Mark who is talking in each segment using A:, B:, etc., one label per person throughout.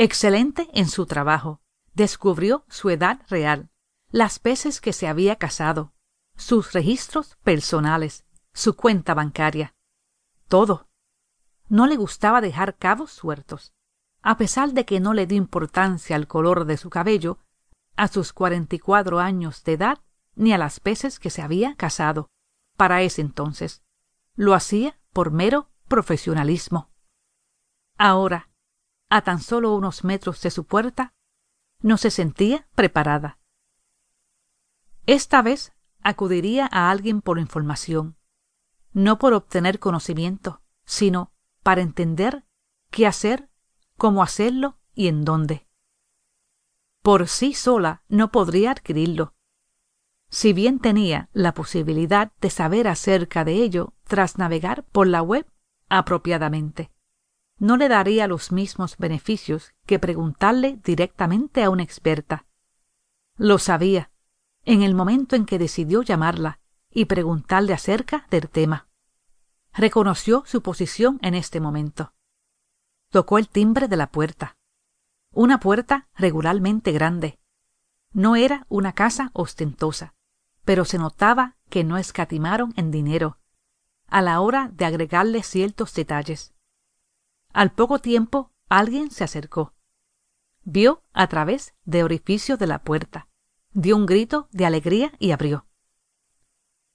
A: Excelente en su trabajo, descubrió su edad real, las veces que se había casado, sus registros personales, su cuenta bancaria. Todo. No le gustaba dejar cabos sueltos. A pesar de que no le dio importancia al color de su cabello, a sus cuarenta y cuatro años de edad, ni a las veces que se había casado, para ese entonces. Lo hacía por mero profesionalismo. Ahora, a tan solo unos metros de su puerta, no se sentía preparada. Esta vez acudiría a alguien por información, no por obtener conocimiento, sino para entender qué hacer, cómo hacerlo y en dónde. Por sí sola no podría adquirirlo. Si bien tenía la posibilidad de saber acerca de ello tras navegar por la web apropiadamente, no le daría los mismos beneficios que preguntarle directamente a una experta. Lo sabía, en el momento en que decidió llamarla y preguntarle acerca del tema. Reconoció su posición en este momento. Tocó el timbre de la puerta. Una puerta regularmente grande. No era una casa ostentosa, pero se notaba que no escatimaron en dinero a la hora de agregarle ciertos detalles. Al poco tiempo alguien se acercó. Vio a través de orificio de la puerta. Dio un grito de alegría y abrió.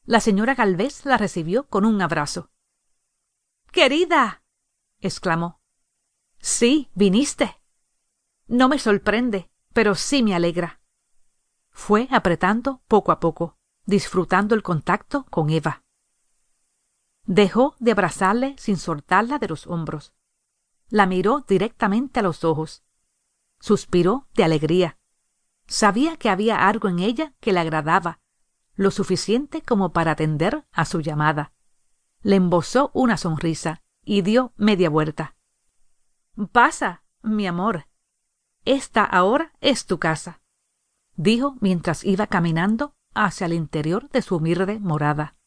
A: La señora Galvez la recibió con un abrazo. Querida. exclamó. Sí, viniste. No me sorprende, pero sí me alegra. Fue apretando poco a poco, disfrutando el contacto con Eva. Dejó de abrazarle sin soltarla de los hombros la miró directamente a los ojos. Suspiró de alegría. Sabía que había algo en ella que le agradaba, lo suficiente como para atender a su llamada. Le embosó una sonrisa y dio media vuelta. Pasa, mi amor. Esta ahora es tu casa, dijo mientras iba caminando hacia el interior de su humilde morada.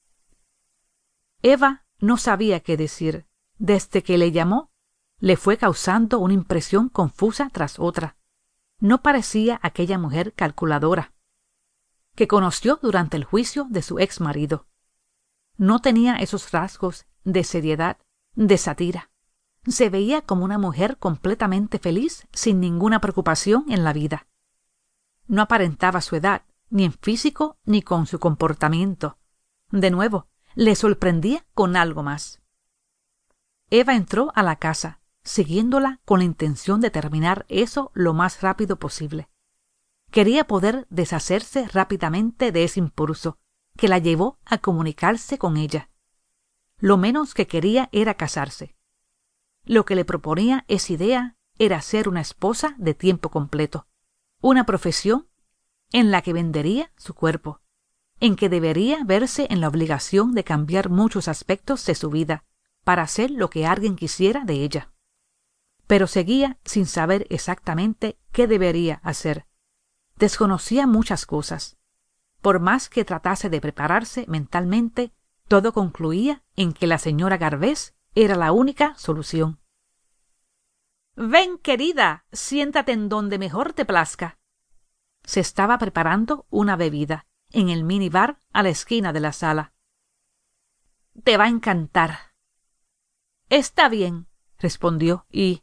A: Eva no sabía qué decir. Desde que le llamó, le fue causando una impresión confusa tras otra. No parecía aquella mujer calculadora que conoció durante el juicio de su ex marido. No tenía esos rasgos de seriedad, de satira. Se veía como una mujer completamente feliz, sin ninguna preocupación en la vida. No aparentaba su edad, ni en físico ni con su comportamiento. De nuevo, le sorprendía con algo más. Eva entró a la casa, siguiéndola con la intención de terminar eso lo más rápido posible. Quería poder deshacerse rápidamente de ese impulso que la llevó a comunicarse con ella. Lo menos que quería era casarse. Lo que le proponía esa idea era ser una esposa de tiempo completo, una profesión en la que vendería su cuerpo, en que debería verse en la obligación de cambiar muchos aspectos de su vida para hacer lo que alguien quisiera de ella pero seguía sin saber exactamente qué debería hacer. Desconocía muchas cosas. Por más que tratase de prepararse mentalmente, todo concluía en que la señora Garbés era la única solución. Ven, querida, siéntate en donde mejor te plazca. Se estaba preparando una bebida en el minibar a la esquina de la sala. Te va a encantar. Está bien, respondió, y